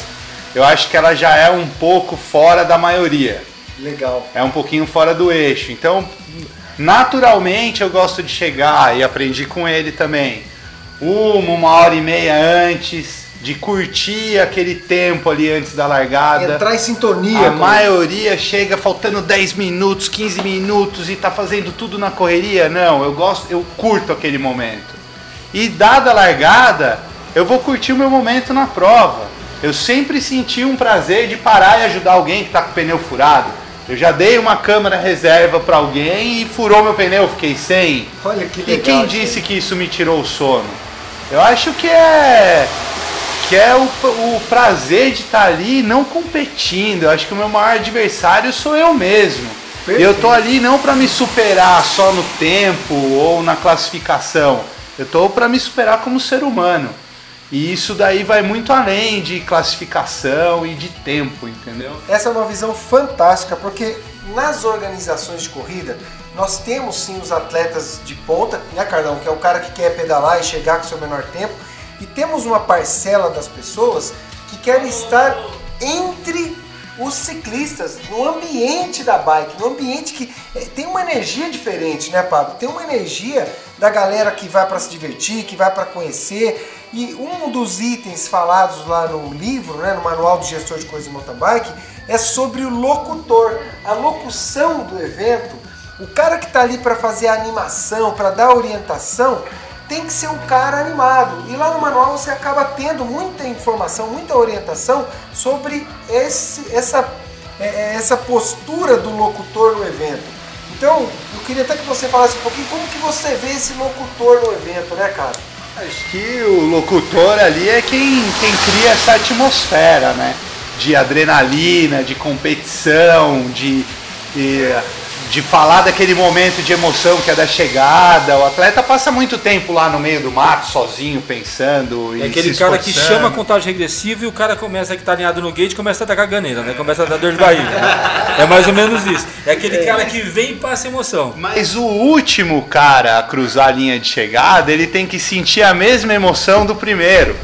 eu acho que ela já é um pouco fora da maioria. Legal. É um pouquinho fora do eixo. Então, naturalmente eu gosto de chegar e aprendi com ele também. Uma, uma hora e meia antes, de curtir aquele tempo ali antes da largada. Entrar em sintonia. A maioria chega faltando 10 minutos, 15 minutos e tá fazendo tudo na correria. Não, eu gosto, eu curto aquele momento. E dada a largada, eu vou curtir o meu momento na prova. Eu sempre senti um prazer de parar e ajudar alguém que tá com o pneu furado. Eu já dei uma câmera reserva para alguém e furou meu pneu, fiquei sem. Olha que E legal. quem disse que isso me tirou o sono? Eu acho que é que é o, o prazer de estar ali não competindo. Eu acho que o meu maior adversário sou eu mesmo. Perfeito. Eu tô ali não para me superar só no tempo ou na classificação. Eu tô para me superar como ser humano. E isso daí vai muito além de classificação e de tempo, entendeu? Essa é uma visão fantástica, porque nas organizações de corrida, nós temos sim os atletas de ponta, né, Carlão? Que é o cara que quer pedalar e chegar com seu menor tempo. E temos uma parcela das pessoas que querem estar entre os ciclistas, no ambiente da bike, no ambiente que eh, tem uma energia diferente, né, Pablo? Tem uma energia da galera que vai para se divertir, que vai para conhecer. E um dos itens falados lá no livro, né, no manual do gestor de coisas de mountain bike, é sobre o locutor, a locução do evento. O cara que está ali para fazer a animação, para dar orientação, tem que ser um cara animado. E lá no manual você acaba tendo muita informação, muita orientação sobre esse, essa, é, essa postura do locutor no evento. Então, eu queria até que você falasse um pouquinho como que você vê esse locutor no evento, né, cara? Acho que o locutor ali é quem, quem cria essa atmosfera, né? De adrenalina, de competição, de, de, de falar daquele momento de emoção que é da chegada. O atleta passa muito tempo lá no meio do mato, sozinho, pensando. É aquele cara que chama a contagem regressiva e o cara começa que tá alinhado no gate começa a dar caganeira, né? Começa a dar dor de barriga. né? É mais ou menos isso. É aquele cara que vem e passa emoção. Mas o último cara a cruzar a linha de chegada, ele tem que sentir a mesma emoção do primeiro.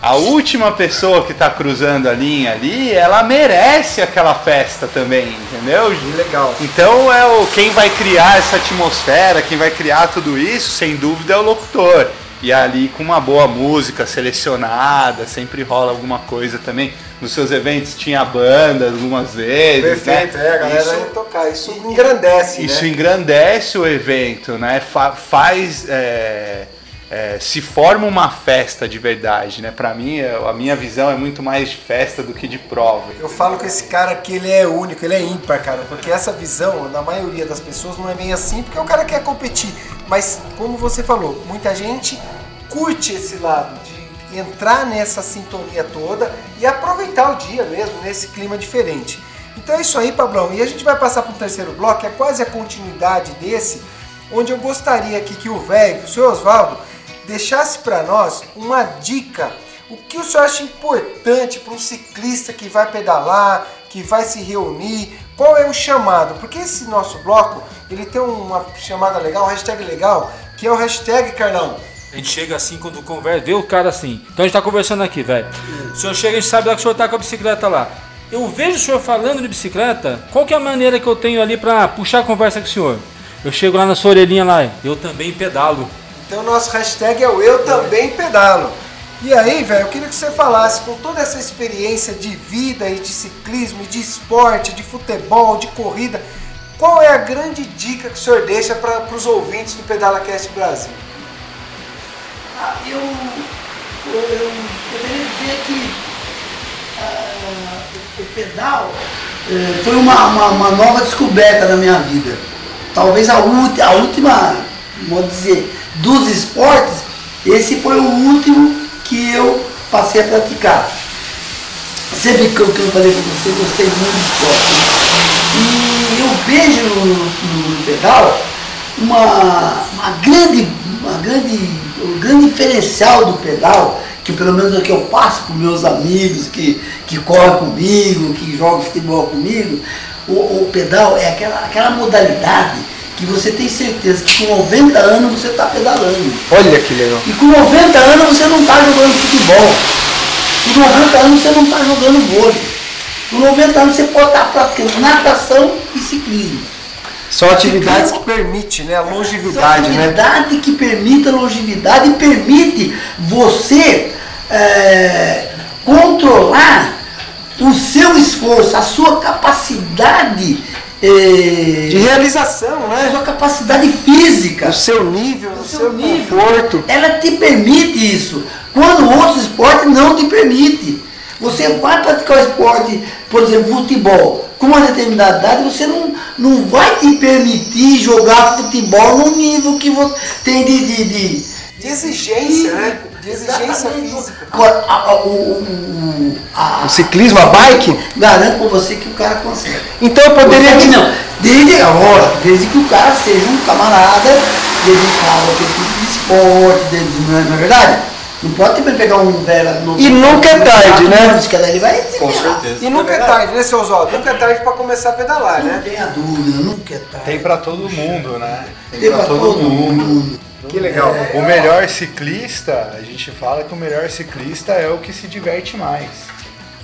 A última pessoa que está cruzando a linha ali, ela merece aquela festa também, entendeu? Legal. Então é o quem vai criar essa atmosfera, quem vai criar tudo isso, sem dúvida é o locutor. E ali com uma boa música selecionada, sempre rola alguma coisa também. Nos seus eventos tinha banda algumas vezes. Perfeito, né? é, a galera Isso- ia tocar. Isso engrandece, isso né? engrandece o evento, né? Fa- faz. é, é, se forma uma festa de verdade, né? Pra mim, é- a minha visão é muito mais de festa do que de prova. Eu falo que esse cara aqui ele é único, ele é ímpar, cara, porque essa visão da maioria das pessoas não é bem assim, porque o cara quer competir. Mas como você falou, muita gente curte esse lado de entrar nessa sintonia toda e aproveitar o dia mesmo nesse clima diferente. Então é isso aí, Pablão. E a gente vai passar para o terceiro bloco, que é quase a continuidade desse, onde eu gostaria aqui que o velho, o senhor Oswaldo, deixasse para nós uma dica. O que o senhor acha importante para um ciclista que vai pedalar, que vai se reunir? Qual é o chamado? Porque esse nosso bloco, ele tem uma chamada legal, um hashtag legal, que é o hashtag, Carlão. A gente chega assim quando conversa, vê o cara assim. Então a gente tá conversando aqui, velho. O senhor chega, a gente sabe lá que o senhor tá com a bicicleta lá. Eu vejo o senhor falando de bicicleta, qual que é a maneira que eu tenho ali pra puxar a conversa com o senhor? Eu chego lá na sua orelhinha lá, eu também pedalo. Então nosso hashtag é o Eu Também Pedalo. E aí, velho, eu queria que você falasse com toda essa experiência de vida e de ciclismo, e de esporte, de futebol, de corrida, qual é a grande dica que o senhor deixa para os ouvintes do Pedala Cast Brasil? Ah, eu, eu, poderia dizer que ah, o, pedal eh, foi uma, uma, uma nova descoberta na minha vida. Talvez a, a última, vamos dizer, dos esportes, esse foi o último que eu passei a praticar. Sempre que eu, que eu falei com você, gostei muito de esporte. E eu vejo no, no- no pedal uma, uma grande, uma grande, o grande diferencial do pedal, que pelo menos é o que eu passo para meus amigos que, que correm comigo, que jogam futebol comigo, o, o pedal é aquela, aquela modalidade que você tem certeza que com 90 anos você está pedalando. Olha que legal. E com 90 anos você não está jogando futebol. Com 90 anos você não está jogando vôlei. Com 90 anos você pode estar tá praticando natação e ciclismo. São atividades que permite, né? A longevidade, né? atividade que permite a longevidade e permite você é, controlar o seu esforço, a sua capacidade de realização, né? A sua capacidade física. O seu nível, o, o seu, seu nível. conforto. Ela te permite isso. Quando outros esportes não te permite. Você vai praticar o esporte, por exemplo, futebol, com uma determinada idade, você não, não vai te permitir jogar futebol no nível que você tem de, de, de, de exigência, né? De exigência física. Agora, a, a, o, a, o ciclismo, a bike? Garanto com você que o cara consegue. Então eu poderia. Consegue, não. Desde, agora, desde que o cara seja um camarada dedicado a tipo de esporte, desde, não, é, não é verdade? Não pode também pegar um velho no, E nunca é tarde, né? Ele vai Com certeza. E nunca é, é tarde, né, seu Oswaldo? Nunca é tarde para começar a pedalar, não né? Não tenha dúvida, nunca é tarde. Tem para todo mundo, né? Tem, Tem para todo, todo mundo. mundo. Que legal. É. O melhor ciclista, a gente fala que o melhor ciclista é o que se diverte mais.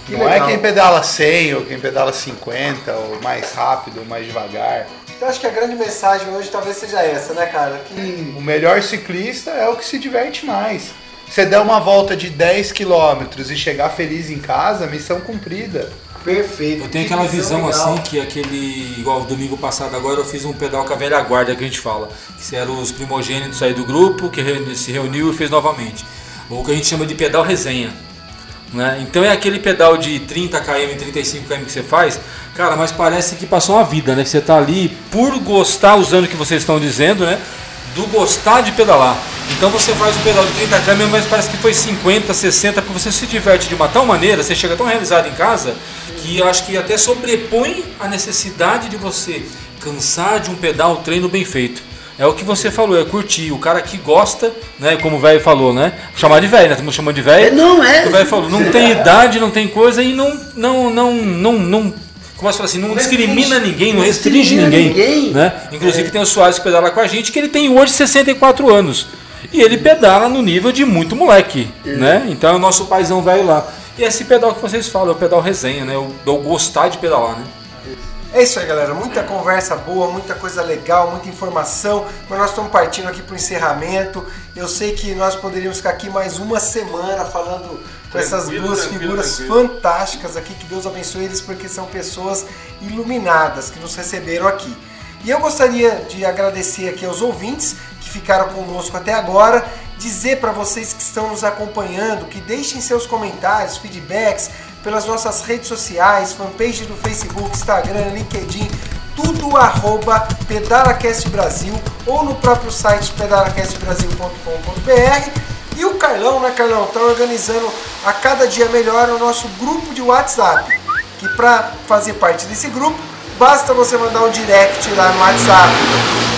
Que não é legal. é quem pedala 100 ou quem pedala 50 ou mais rápido ou mais devagar. Então acho que a grande mensagem hoje talvez seja essa, né, cara? Que... O melhor ciclista é o que se diverte mais. Você der uma volta de 10 quilômetros e chegar feliz em casa, missão cumprida. Perfeito. Eu tenho aquela visão, visão assim que aquele. Igual domingo passado agora eu fiz um pedal com a velha guarda que a gente fala. Que eram os primogênitos aí do grupo, que se reuniu e fez novamente. Ou que a gente chama de pedal resenha. Né? Então é aquele pedal de 30 km, 35 km que você faz, cara, mas parece que passou uma vida, né? Que você está ali por gostar, usando o que vocês estão dizendo, né? Do gostar de pedalar. Então você faz o pedal de 30 km, mas parece que foi 50, 60, porque você se diverte de uma tal maneira, você chega tão realizado em casa, que eu acho que até sobrepõe a necessidade de você cansar de um pedal treino bem feito. É o que você falou, é curtir. O cara que gosta, né? Como o velho falou, né? Chamar de velho, né? Estamos chamando de velho. Não é. O velho falou, não tem idade, não tem coisa e não, não, não, não, não como é assim, não discrimina ninguém, não restringe ninguém. ninguém. Né? Inclusive é. tem o Soares que pedala com a gente, que ele tem hoje 64 anos. E ele pedala no nível de muito moleque. É. Né? Então é o nosso paizão velho lá. E esse pedal que vocês falam, é o pedal resenha, né? Eu, eu gostar de pedalar, né? É isso aí, galera. Muita conversa boa, muita coisa legal, muita informação. Mas nós estamos partindo aqui para o encerramento. Eu sei que nós poderíamos ficar aqui mais uma semana falando com essas duas figuras tranquilo. fantásticas aqui. Que Deus abençoe eles, porque são pessoas iluminadas que nos receberam aqui. E eu gostaria de agradecer aqui aos ouvintes que ficaram conosco até agora dizer para vocês que estão nos acompanhando que deixem seus comentários, feedbacks pelas nossas redes sociais, fanpage do Facebook, Instagram, LinkedIn, tudo arroba PedalaCast Brasil ou no próprio site pedalacastbrasil.com.br. E o Carlão, né, Carlão, está organizando a cada dia melhor o nosso grupo de WhatsApp. Que para fazer parte desse grupo, basta você mandar um direct lá no WhatsApp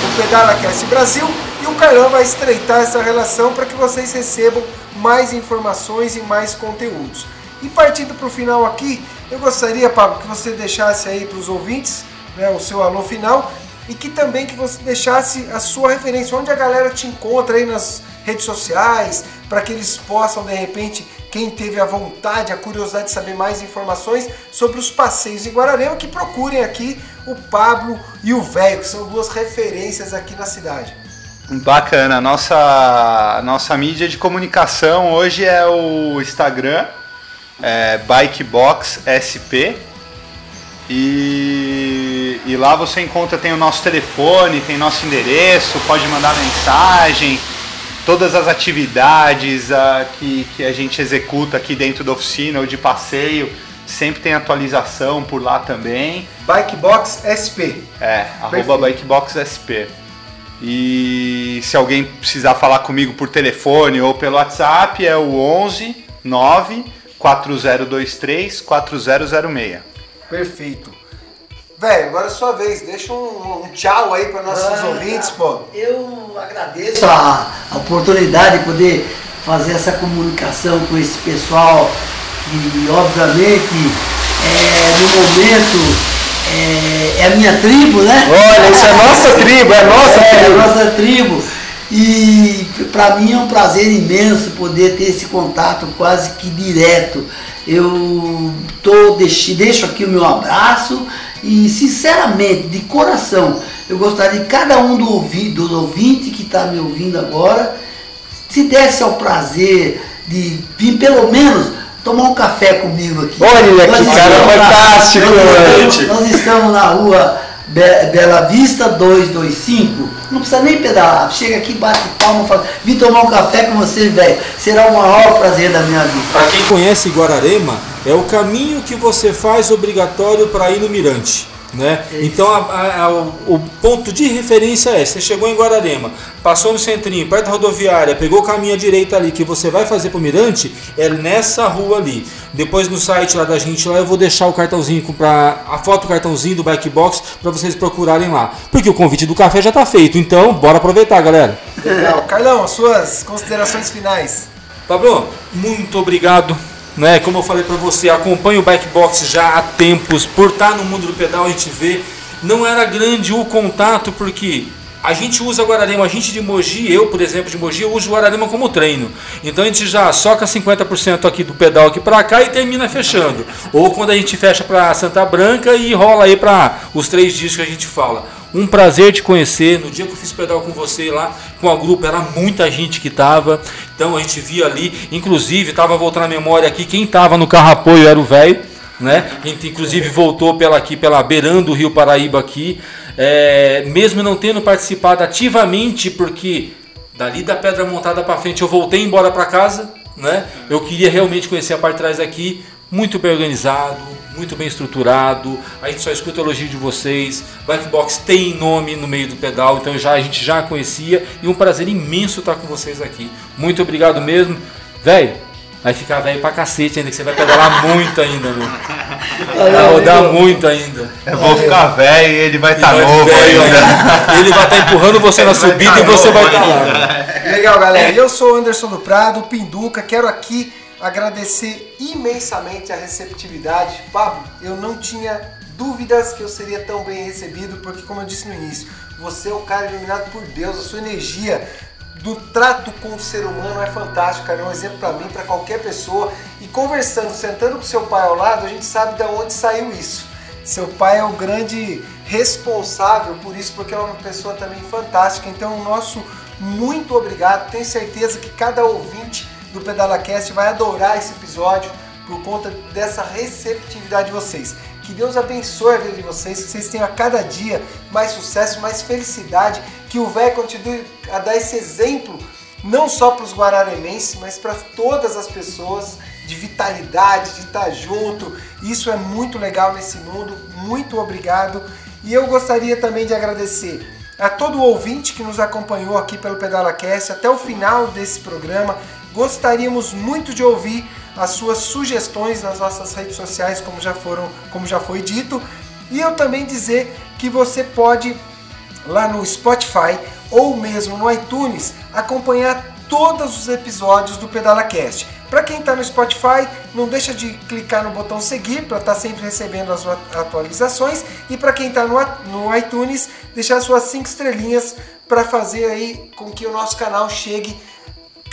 do PedalaCast Brasil e o Carlão vai estreitar essa relação para que vocês recebam mais informações e mais conteúdos. E partindo para o final aqui, eu gostaria, Pablo, que você deixasse aí para os ouvintes né, o seu alô final e que também que você deixasse a sua referência, onde a galera te encontra aí nas redes sociais, para que eles possam, de repente, quem teve a vontade, a curiosidade de saber mais informações sobre os passeios em Guararema, que procurem aqui o Pablo e o Velho, que são duas referências aqui na cidade. Bacana. Nossa, nossa mídia de comunicação hoje é o Instagram, é Bikebox SP. E, e lá você encontra, tem o nosso telefone, tem nosso endereço, pode mandar mensagem, todas as atividades uh, que, que a gente executa aqui dentro da oficina ou de passeio, sempre tem atualização por lá também. Bikebox SP. É, arroba Bikebox SP. E se alguém precisar falar comigo por telefone ou pelo WhatsApp, é o 11 9 4023 4006. Perfeito. Velho, agora é sua vez. Deixa um, um tchau aí para nossos ah, ouvintes, pô. Eu agradeço a, a, oportunidade de poder fazer essa comunicação com esse pessoal que obviamente é, no momento é, é, a minha tribo, né? Olha, isso é nossa tribo, é nossa é, tribo. É nossa tribo. E para mim é um prazer imenso poder ter esse contato quase que direto. Eu tô, deixo, deixo aqui o meu abraço e sinceramente, de coração, eu gostaria de cada um do ouvido, dos ouvintes que está me ouvindo agora, se desse ao prazer de vir pelo menos tomar um café comigo aqui. Olha que cara fantástico! Nós, nós estamos na rua Bela Vista 225. Não precisa nem pedalar. Chega aqui, bate palma, fala, vim tomar um café com você, velho. Será o maior prazer da minha vida. Para quem conhece Guararema, é o caminho que você faz obrigatório para ir no Mirante. Né? Então a, a, a, o ponto de referência é: você chegou em Guararema, passou no centrinho, perto da rodoviária, pegou o caminho à direita ali que você vai fazer para o Mirante, é nessa rua ali. Depois no site lá da gente lá eu vou deixar o cartãozinho para a foto do cartãozinho do bike box para vocês procurarem lá, porque o convite do café já está feito. Então bora aproveitar, galera. Legal, Carlão, as suas considerações finais. Pablo, muito obrigado né? Como eu falei para você, acompanho o Bike Box já há tempos, por estar no mundo do pedal a gente vê, não era grande o contato porque a gente usa Guararema, a gente de Mogi, eu por exemplo de Mogi, eu uso Guararema como treino. Então a gente já soca 50% aqui do pedal aqui para cá e termina fechando. Ou quando a gente fecha para Santa Branca e rola aí para os três dias que a gente fala. Um prazer te conhecer. No dia que eu fiz pedal com você lá, a grupo, era muita gente que tava. Então a gente via ali, inclusive, tava voltando a memória aqui, quem tava no carro apoio era o velho, né? A gente inclusive voltou pela aqui, pela beirando do Rio Paraíba aqui. É, mesmo não tendo participado ativamente, porque dali da Pedra Montada para frente eu voltei embora para casa, né? Eu queria realmente conhecer a parte de trás aqui, muito bem organizado, muito bem estruturado. A gente só escuta elogio de vocês. Blackbox tem nome no meio do pedal, então já a gente já conhecia e um prazer imenso estar com vocês aqui. Muito obrigado mesmo, velho. Vai ficar velho pra cacete ainda, que você vai pedalar muito ainda, meu. Vai rodar muito ainda. Eu vou ficar velho e ele vai estar tá novo ainda. Ele vai estar tá empurrando você ele na subida tá e você vai estar tá lá. Legal, galera. Eu sou o Anderson do Prado, Pinduca. Quero aqui agradecer imensamente a receptividade. Pablo, eu não tinha dúvidas que eu seria tão bem recebido, porque como eu disse no início, você é um cara iluminado por Deus, a sua energia do trato com o ser humano é fantástico, cara. É um exemplo para mim, para qualquer pessoa. E conversando, sentando com seu pai ao lado, a gente sabe de onde saiu isso. Seu pai é o grande responsável por isso, porque é uma pessoa também fantástica. Então, o nosso muito obrigado. Tenho certeza que cada ouvinte do PedalaCast vai adorar esse episódio por conta dessa receptividade de vocês. Que Deus abençoe a vida de vocês, que vocês tenham a cada dia mais sucesso, mais felicidade, que o velho continue a dar esse exemplo, não só para os guararemenses, mas para todas as pessoas de vitalidade, de estar junto. Isso é muito legal nesse mundo. Muito obrigado. E eu gostaria também de agradecer a todo ouvinte que nos acompanhou aqui pelo PedalaCast até o final desse programa. Gostaríamos muito de ouvir as suas sugestões nas nossas redes sociais, como já foram, como já foi dito. E eu também dizer que você pode lá no Spotify ou mesmo no iTunes acompanhar todos os episódios do PedalaCast. Para quem está no Spotify, não deixa de clicar no botão seguir para estar tá sempre recebendo as atualizações. E para quem está no, no iTunes, deixar suas cinco estrelinhas para fazer aí com que o nosso canal chegue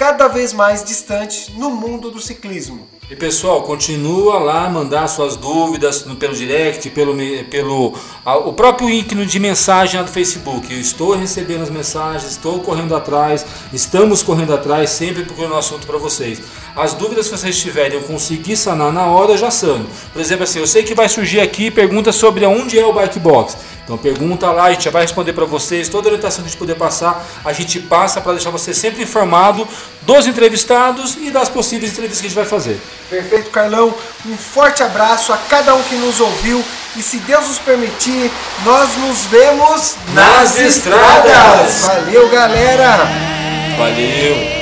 cada vez mais distante no mundo do ciclismo. E pessoal, continua lá mandar suas dúvidas pelo direct, pelo, pelo a, o próprio ícone de mensagem do Facebook. Eu estou recebendo as mensagens, estou correndo atrás, estamos correndo atrás, sempre procurando um assunto para vocês. As dúvidas que vocês tiverem, eu conseguir sanar na hora, eu já sano. Por exemplo, assim, eu sei que vai surgir aqui perguntas sobre onde é o Bike Box. Então pergunta lá, a gente já vai responder para vocês. Toda a orientação que a gente puder passar, a gente passa para deixar você sempre informado dos entrevistados e das possíveis entrevistas que a gente vai fazer. Perfeito, Carlão. Um forte abraço a cada um que nos ouviu e se Deus nos permitir, nós nos vemos nas, nas estradas. estradas. Valeu, galera. Valeu.